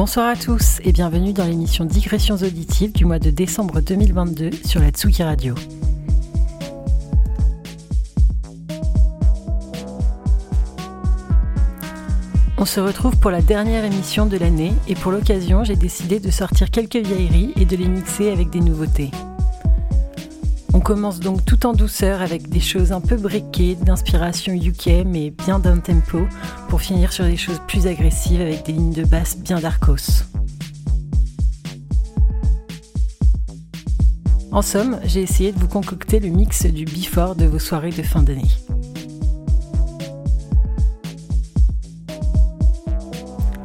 Bonsoir à tous et bienvenue dans l'émission Digressions auditives du mois de décembre 2022 sur la Tsuki Radio. On se retrouve pour la dernière émission de l'année et pour l'occasion j'ai décidé de sortir quelques vieilleries et de les mixer avec des nouveautés. On commence donc tout en douceur avec des choses un peu briquées, d'inspiration UK mais bien d'un tempo, pour finir sur des choses plus agressives avec des lignes de basse bien darkos. En somme, j'ai essayé de vous concocter le mix du before de vos soirées de fin d'année.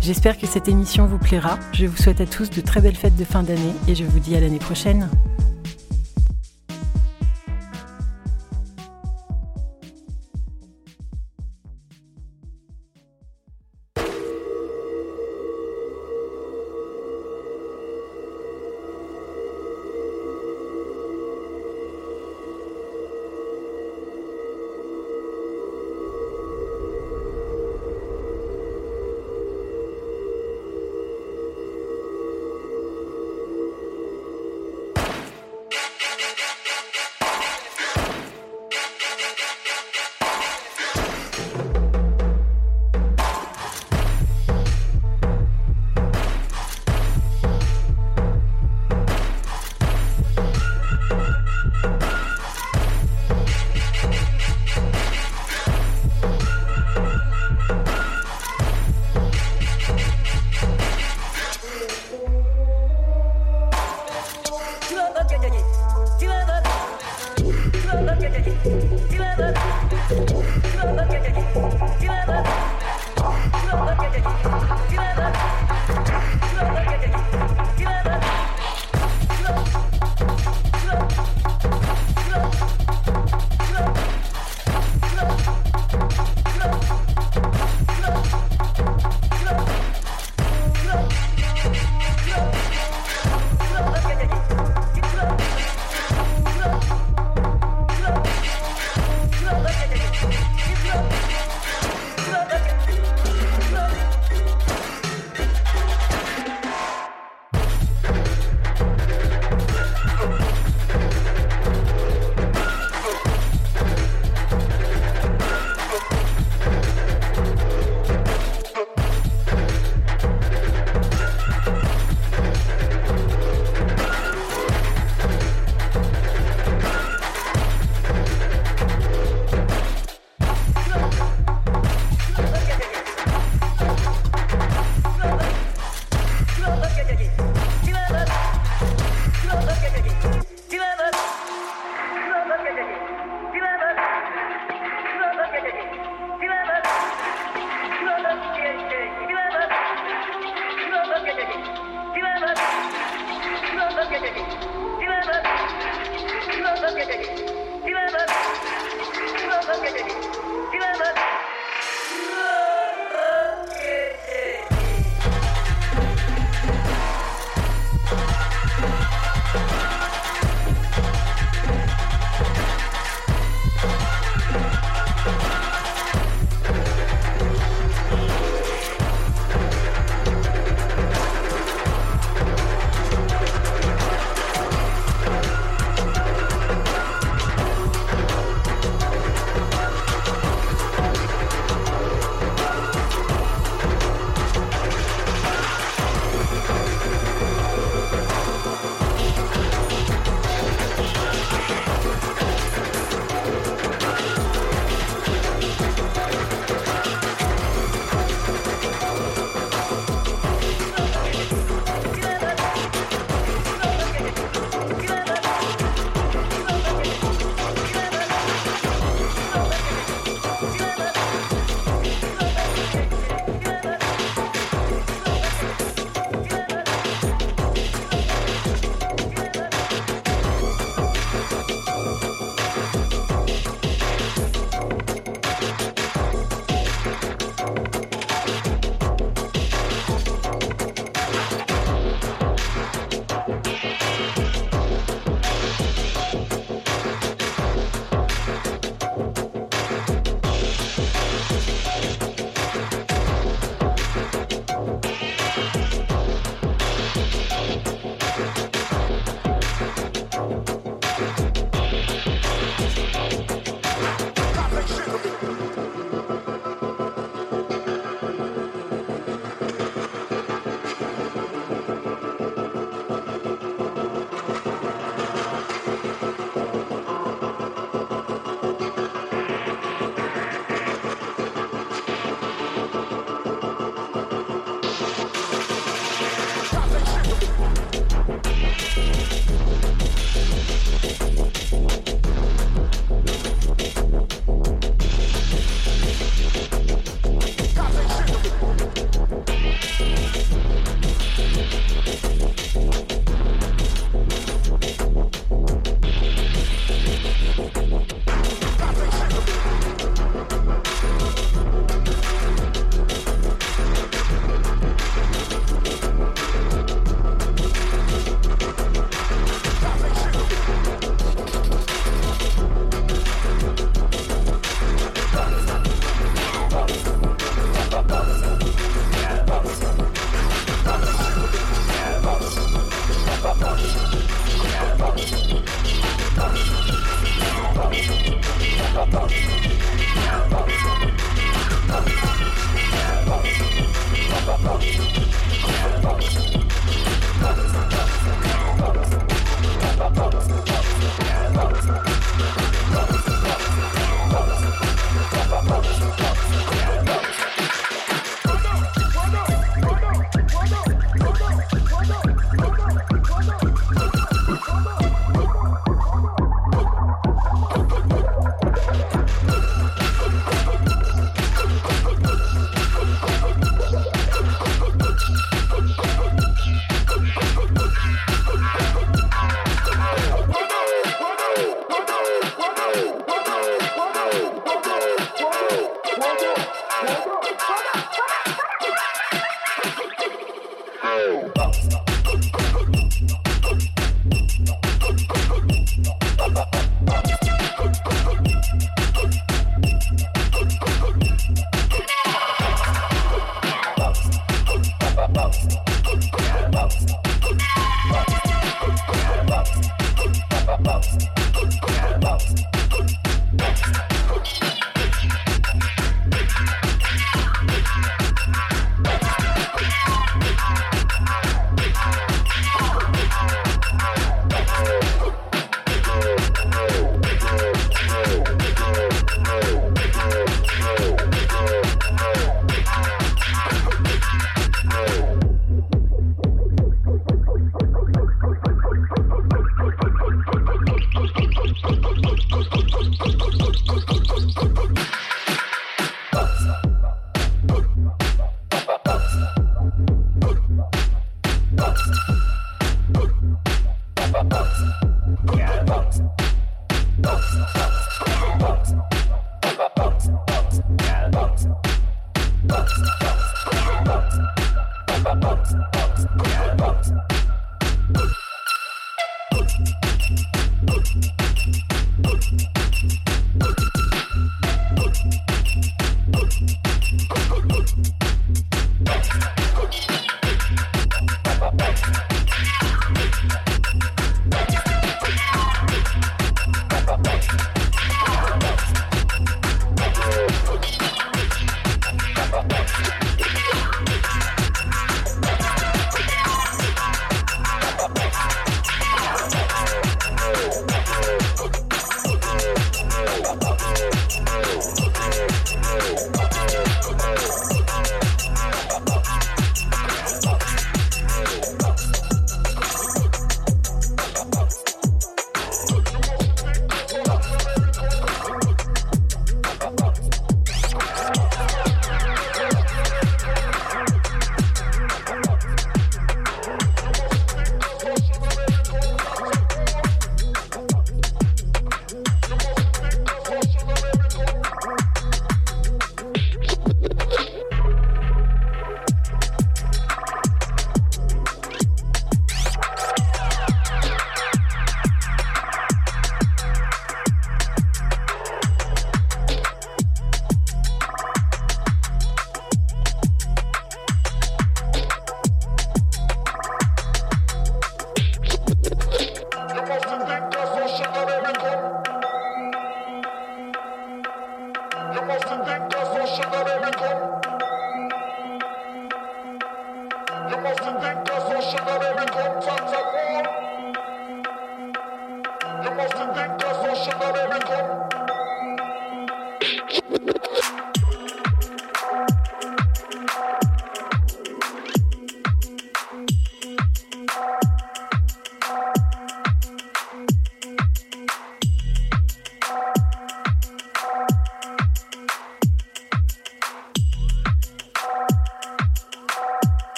J'espère que cette émission vous plaira. Je vous souhaite à tous de très belles fêtes de fin d'année et je vous dis à l'année prochaine.